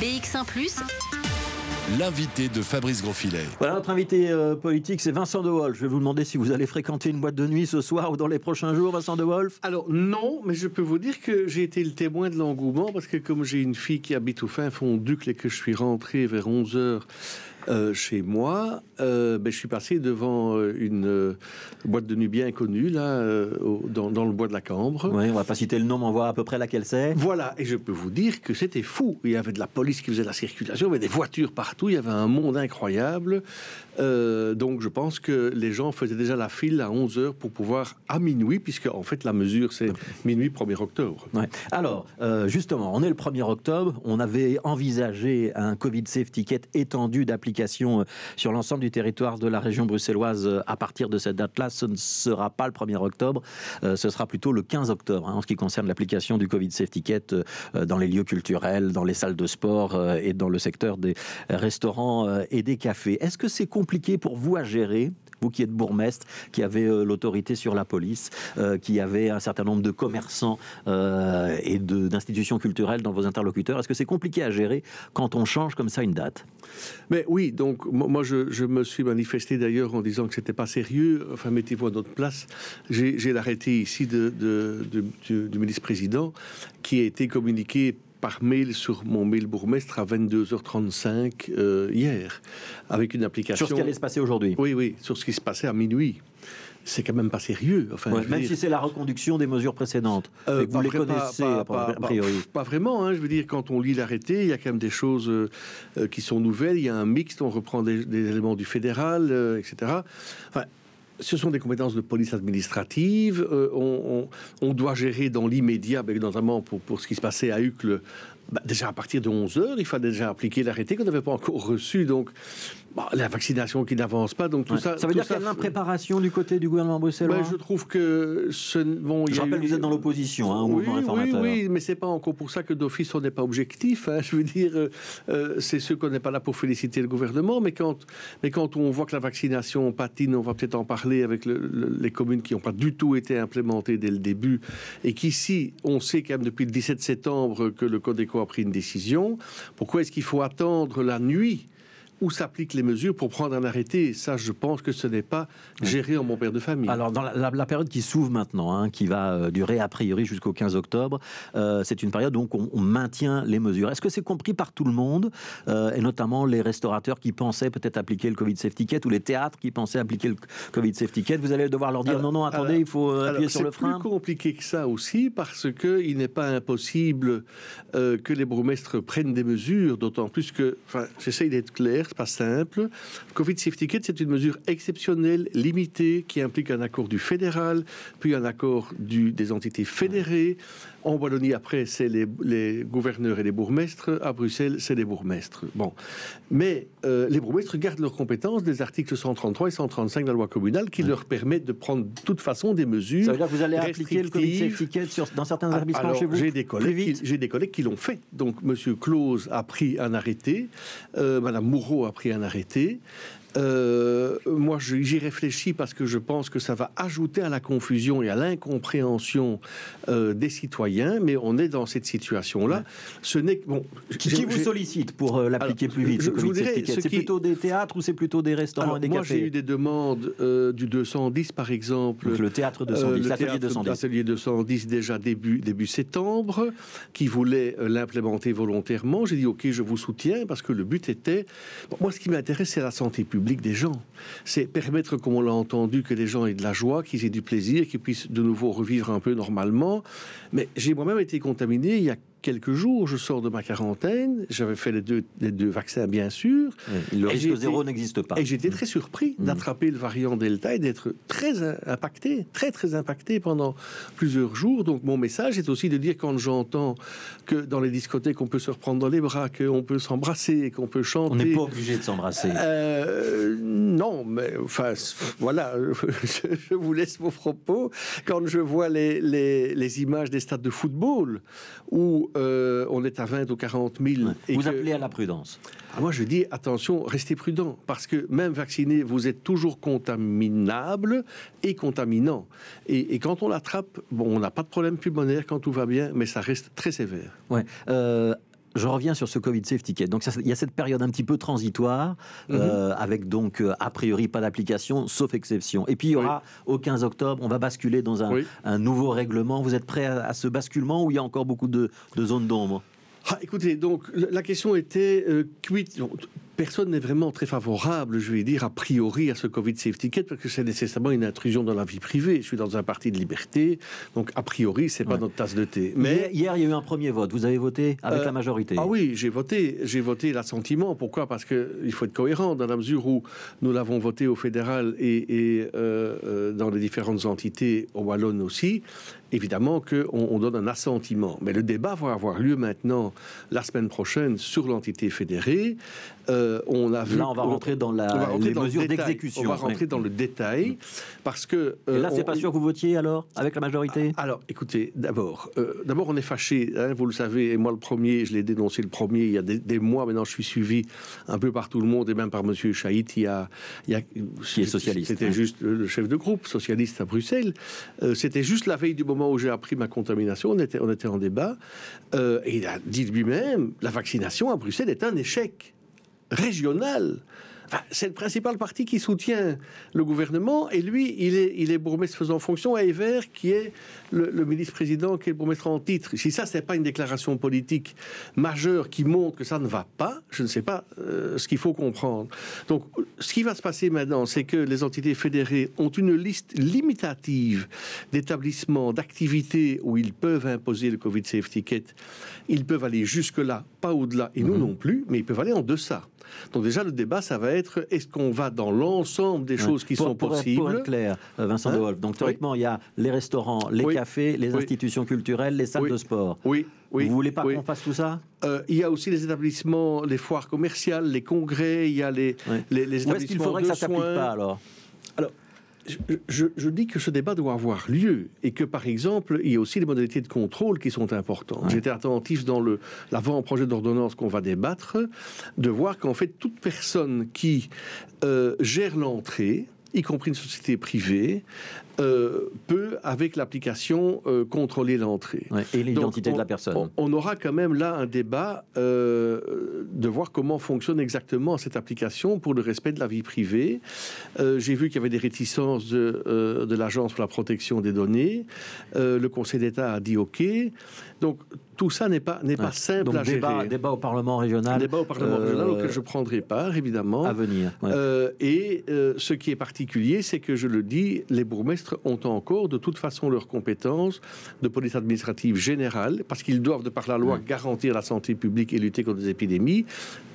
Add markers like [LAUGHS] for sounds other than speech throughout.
BX1 ⁇ L'invité de Fabrice Grosfilet. Voilà, notre invité euh, politique, c'est Vincent De Wolf. Je vais vous demander si vous allez fréquenter une boîte de nuit ce soir ou dans les prochains jours, Vincent De Wolf. Alors non, mais je peux vous dire que j'ai été le témoin de l'engouement parce que comme j'ai une fille qui habite au fin fond d'Ucle et que je suis rentré vers 11 heures euh, chez moi, euh, ben, je suis passé devant euh, une boîte de nuit bien connue, là, dans, le bois de la Cambre. Oui, on va pas citer le nom, mais on voit à peu près laquelle c'est. Voilà, et je peux vous dire que c'était fou. Il y avait de la police qui faisait la circulation, il y avait des voitures partout, il y avait un monde incroyable. donc je pense que les gens faisaient déjà la file à 11 heures pour pouvoir, à minuit, puisque en fait la mesure c'est [LAUGHS] minuit 1er octobre. Ouais. Alors, justement, on est le 1er octobre, on avait envisagé un Covid Safe Ticket étendu d'application euh, sur l'ensemble du territoire de la région bruxelloise euh, à partir de cette date-là. Ce ne sera pas le 1er octobre, euh, ce sera plutôt le 15 octobre hein, en ce qui concerne l'application du Covid Safety Ticket dans les lieux culturels, dans les salles de sport et dans le secteur des restaurants et des cafés. Est-ce que c'est compliqué pour vous à gérer vous qui êtes bourgmestre, qui avez l'autorité sur la police, qui avez un certain nombre de commerçants et d'institutions culturelles dans vos interlocuteurs, est-ce que c'est compliqué à gérer quand on change comme ça une date? Mais oui, donc moi je, me suis manifesté d'ailleurs en disant que c'était pas sérieux. Enfin, mettez-vous à notre place. J'ai l'arrêté ici de, du, ministre-président qui a été communiqué par mail sur mon mail bourgmestre à 22h35 euh, hier, avec une application. Sur ce qui allait se passer aujourd'hui Oui, oui, sur ce qui se passait à minuit c'est quand même pas sérieux. Enfin, même si c'est la reconduction des mesures précédentes, euh, vous les connaissez a priori. Pas, vraiment. Hein, je veux dire, quand on lit l'arrêté, il y a quand même des choses euh, euh, qui sont nouvelles. Il y a un mixte, on reprend des, éléments du fédéral, etc. Enfin, ce sont des compétences de police administrative. on, doit gérer dans l'immédiat, ben, notamment pour, pour ce qui se passait à Uccle, bah, déjà à partir de 11 heures, il fallait déjà appliquer l'arrêté qu'on n'avait pas encore reçu. Donc, bah, la vaccination qui n'avance pas. Donc tout ça. Ça veut dire qu'il y a l'impréparation du côté du gouvernement bruxellois. Je trouve que ce, bon. Je rappelle, vous êtes dans l'opposition, hein, au oui, mouvement Oui, oui, mais c'est pas encore pour ça que d'office on n'est pas objectif. Hein. je veux dire, euh, euh, c'est ce qu'on n'est pas là pour féliciter le gouvernement, mais quand, mais quand on voit que la vaccination patine, on va peut-être en parler avec les communes qui n'ont pas du tout été implémentées dès le début, et qu'ici on sait quand même depuis le 17 septembre que le Code a pris une décision. Pourquoi est-ce qu'il faut attendre la nuit où s'appliquent les mesures pour prendre un arrêté. Ça, je pense que ce n'est pas géré en mon père de famille. Alors, dans la, période qui s'ouvre maintenant, hein, qui va euh, durer a priori jusqu'au 15 octobre, euh, c'est une période où on, maintient les mesures. Est-ce que c'est compris par tout le monde, euh, et notamment les restaurateurs qui pensaient peut-être appliquer le Covid Safety Ticket ou les théâtres qui pensaient appliquer le Covid Safety Ticket Vous allez devoir leur dire non, non, attendez, il faut appuyer sur le frein. C'est plus compliqué que ça aussi, parce qu'il n'est pas impossible que les bourgmestres prennent des mesures, d'autant plus que, enfin, j'essaye d'être clair, pas simple. Covid Safety Kit, c'est une mesure exceptionnelle, limitée, qui implique un accord du fédéral, puis un accord du, des entités fédérées. En Wallonie, après, c'est les, gouverneurs et les bourgmestres. À Bruxelles, c'est les bourgmestres. Bon. Mais euh, les bourgmestres gardent leurs compétences des articles 133 et 135 de la loi communale qui leur permettent de prendre de toute façon des mesures. Ça veut dire que vous allez appliquer le Covid Safety Kit sur, dans certains ah, établissements chez vous J'ai des, collègues qui, des collègues qui l'ont fait. Donc, M. Claus a pris un arrêté, euh, Mme Moureau a pris un arrêté. Euh, moi, j'y réfléchis parce que je pense que ça va ajouter à la confusion et à l'incompréhension euh, des citoyens, mais on est dans cette situation-là. Ce n'est bon. Qui, vous sollicite pour euh, l'appliquer plus vite C'est plutôt des théâtres ou c'est plutôt des restaurants et des moi, cafés? Moi, j'ai eu des demandes du 210, par exemple. le théâtre 210, l'atelier 210. L'atelier 210 déjà début début septembre, qui voulait l'implémenter volontairement. J'ai dit OK, je vous soutiens parce que le but était. moi, ce qui m'intéresse, c'est la santé publique des gens. C'est permettre, comme on l'a entendu, que les gens aient de la joie, qu'ils aient du plaisir, qu'ils puissent de nouveau revivre un peu normalement. Mais j'ai moi-même été contaminé il y a quelques jours, je sors de ma quarantaine, j'avais fait les deux, les deux vaccins bien sûr. le risque zéro n'existe pas. Et j'étais très surpris mm. d'attraper le variant Delta et d'être très impacté, très très impacté pendant plusieurs jours. Donc mon message est aussi de dire quand j'entends que dans les discothèques on peut se reprendre dans les bras, qu'on peut s'embrasser, qu'on peut chanter. On n'est pas obligé de s'embrasser. Euh, non, mais enfin voilà, [LAUGHS] je, vous laisse vos propos. Quand je vois les, les, les images des stades de football où euh, on est à 20 ou 40 000. Et vous appelez à la prudence. Ah, moi, je dis attention, restez prudent, parce que même vacciné, vous êtes toujours contaminable et contaminant. Et, quand on l'attrape, bon, on n'a pas de problème pulmonaire quand tout va bien, mais ça reste très sévère. Ouais. Euh, je reviens sur ce Covid Safety Kit. Donc, il y a cette période un petit peu transitoire, mhm. euh, avec donc, euh, a priori, pas d'application, sauf exception. Et puis, il y aura, au 15 octobre, on va basculer dans un, nouveau règlement. Vous êtes prêt à, ce basculement ou il y a encore beaucoup de, zones d'ombre? Ah, écoutez, donc la question était euh, personne n'est vraiment très favorable, je vais dire, a priori à ce Covid Safety Kit, parce que c'est nécessairement une intrusion dans la vie privée. Je suis dans un parti de liberté, donc a priori, c'est pas notre tasse de thé. Mais hier, il y a eu un premier vote. Vous avez voté avec la euh, majorité Ah oui, j'ai voté. J'ai voté l'assentiment. Pourquoi? Parce qu'il faut être cohérent dans la mesure où nous l'avons voté au fédéral et, euh, euh, dans les différentes entités au Wallon aussi évidemment qu'on on donne un assentiment. Mais le débat va avoir lieu maintenant, la semaine prochaine, sur l'entité fédérée. Euh, on a vu, Là, on va rentrer dans la, les mesures d'exécution. On va rentrer dans le détail parce que. Euh, Et là, c'est pas sûr que vous votiez alors avec la majorité? Alors, écoutez, d'abord, euh, d'abord, on est fâché. Hein, vous le savez, et moi le premier, je l'ai dénoncé le premier. Il y a des, mois maintenant, je suis suivi un peu par tout le monde et même par Monsieur Chaït. Il y a, il y a qui est socialiste. C'était juste le chef de groupe socialiste à Bruxelles. C'était juste la veille du moment où j'ai appris ma contamination. On était, on était en débat et il a dit lui-même la vaccination à Bruxelles est un échec régional. c'est le principal parti qui soutient le gouvernement et lui, il est, il est bourgmestre faisant fonction à Ever, qui est le, ministre-président, qui est le bourgmestre en titre. Si ça, c'est pas une déclaration politique majeure qui montre que ça ne va pas, je ne sais pas euh, ce qu'il faut comprendre. Donc, ce qui va se passer maintenant, c'est que les entités fédérées ont une liste limitative d'établissements, d'activités où ils peuvent imposer le Covid Safety Kit. Ils peuvent aller jusque-là, pas au-delà, et nous mhm. non plus, mais ils peuvent aller en deçà. Donc déjà, le débat, ça va être est-ce qu'on va dans l'ensemble des choses qui sont possibles Pour être clair, euh, Vincent hein De Donc théoriquement, il y a les restaurants, les cafés, les institutions culturelles, les salles de sport. Oui. Oui, Vous voulez pas qu'on fasse tout ça? Euh, Il y a aussi les établissements, les foires commerciales, les congrès, il y a les, les, les établissements Où est-ce qu'il faudrait que ça s'applique pas alors? Je, dis que ce débat doit avoir lieu et que, par exemple, il y a aussi les modalités de contrôle qui sont importantes. J'étais attentif dans l'avant-projet d'ordonnance qu'on va débattre, de voir qu'en fait, toute personne qui euh, gère l'entrée, y compris une société privée, euh, peut, avec l'application, euh, contrôler l'entrée. et l'identité de la personne. On, aura quand même là un débat euh, de voir comment fonctionne exactement cette application pour le respect de la vie privée. J'ai vu qu'il y avait des réticences de, de l'Agence pour la protection des données. le Conseil d'État a dit OK. Donc tout ça n'est pas, n'est pas simple à débat, gérer. Débat au Parlement régional. Débat au Parlement régional auquel je prendrai part, évidemment. À venir. et ce qui est particulier, c'est que je le dis, les bourgmestres ont encore de toute façon leurs compétences de police administrative générale, parce qu'ils doivent, de par la loi, garantir la santé publique et lutter contre les épidémies,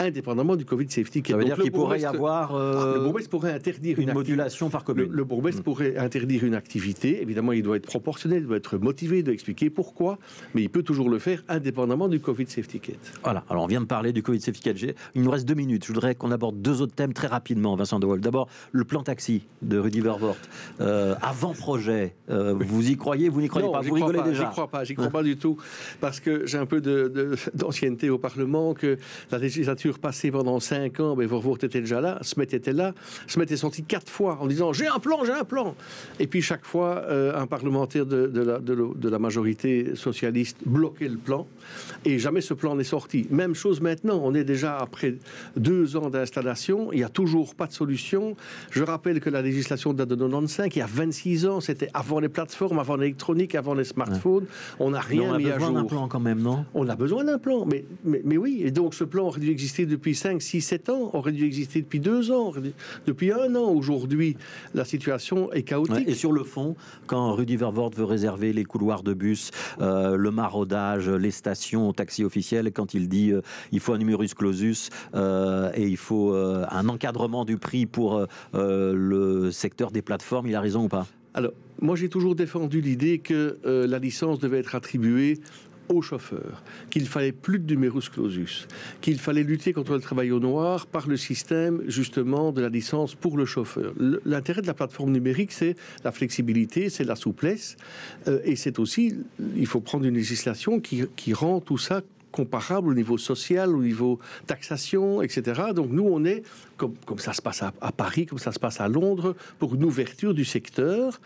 indépendamment du Covid safety. Ça veut dire qu'il pourrait y avoir euh, le bourgmestre pourrait interdire une, modulation par commune. Le, le bourgmestre mm. pourrait interdire une activité. Évidemment, il doit être proportionnel, il doit être motivé, il doit expliquer pourquoi, mais il peut toujours le faire indépendamment du Covid safety kit. Voilà. Alors on vient de parler du Covid safety kit. Il nous reste deux minutes. Je voudrais qu'on aborde deux autres thèmes très rapidement, Vincent De Wolf. D'abord, le plan taxi de Rudy Vervoort. Euh, avant-projet. Euh, vous y croyez Vous n'y croyez pas Vous rigolez déjà J'y crois pas. J'y crois pas du tout parce que j'ai un peu d'ancienneté au Parlement que la législature passée pendant cinq ans, mais Vervoort était déjà là, Smet était là, Smet est sorti quatre fois en disant j'ai un plan, j'ai un plan. Et puis chaque fois, euh, un parlementaire de, la, de, la, majorité socialiste bloquait le plan et jamais ce plan n'est sorti. Même chose maintenant, on est déjà après deux ans d'installation, il n'y a toujours pas de solution. Je rappelle que la législation date de 95, il y a 26 ans, c'était avant les plateformes, avant l'électronique, avant les smartphones. On n'a rien mis à jour. On a besoin d'un plan quand même, non? On a besoin d'un plan, mais, mais, mais, oui. Et donc ce plan aurait dû exister depuis 5, 6, 7 ans, aurait dû exister depuis 2 ans, depuis un an. Aujourd'hui, la situation est chaotique. et sur le fond, quand Rudy Vervoort veut réserver les couloirs de bus, euh, le maraudage, les stations, taxi officiel, quand il dit euh, il faut un numerus clausus euh, et il faut un encadrement du prix pour le secteur des plateformes, il a raison ou pas? Alors, moi j'ai toujours défendu l'idée que euh, la licence devait être attribuée aux chauffeurs, qu'il fallait plus de numerus clausus, qu'il fallait lutter contre le travail au noir par le système justement de la licence pour le chauffeur. L'intérêt de la plateforme numérique, c'est la flexibilité, c'est la souplesse, euh, et c'est aussi, il faut prendre une législation qui, qui rend tout ça comparable au niveau social, au niveau taxation, etc. Donc nous, on est, comme, comme ça se passe à, Paris, comme ça se passe à Londres, pour une ouverture du secteur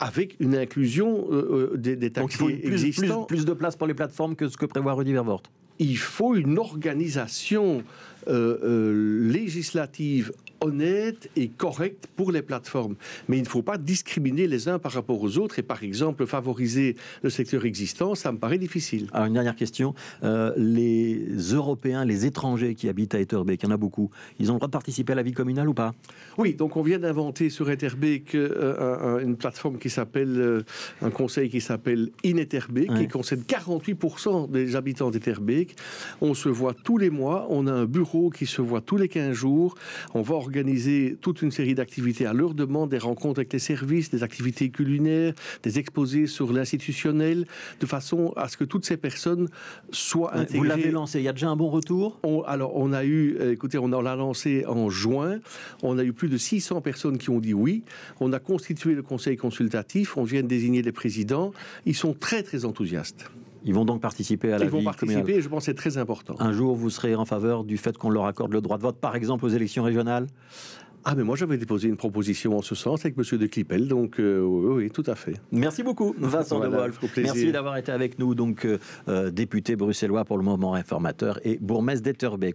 avec une inclusion euh, euh, des, des taxis Donc il faut existants. Plus, plus, de place pour les plateformes que ce que prévoit Rudy Vervoort. Il faut une organisation euh, euh, législative honnête et correcte pour les plateformes. Mais il ne faut pas discriminer les uns par rapport aux autres et par exemple favoriser le secteur existant, ça me paraît difficile. Alors une dernière question, euh, les Européens, les étrangers qui habitent à Etterbeek, il y en a beaucoup, ils ont le droit de participer à la vie communale ou pas? Oui, donc on vient d'inventer sur Etterbeek euh, une plateforme qui s'appelle, euh, un conseil qui s'appelle Inetterbeek, qui concerne 48% des habitants d'Etterbeek. On se voit tous les mois, on a un bureau qui se voit tous les 15 jours, on va organiser toute une série d'activités à leur demande, des rencontres avec les services, des activités culinaires, des exposés sur l'institutionnel, de façon à ce que toutes ces personnes soient intégrées. Vous l'avez lancé, il y a déjà un bon retour? Alors, on a eu, euh, écoutez, on l'a lancé en juin, on a eu plus de 600 personnes qui ont dit oui, on a constitué le conseil consultatif, on vient de désigner les présidents, ils sont très très enthousiastes. Ils vont donc participer à la Ils vont participer, je pense que c'est très important. Un jour, vous serez en faveur du fait qu'on leur accorde le droit de vote, par exemple aux élections régionales? Ah, mais moi j'avais déposé une proposition en ce sens avec Monsieur de Clipel, donc euh, oui, tout à fait. Merci beaucoup, [LAUGHS] Vincent de Wolf. Merci d'avoir été avec nous, donc euh, euh, député bruxellois pour le moment réformateur et bourgmestre d'Etterbeek.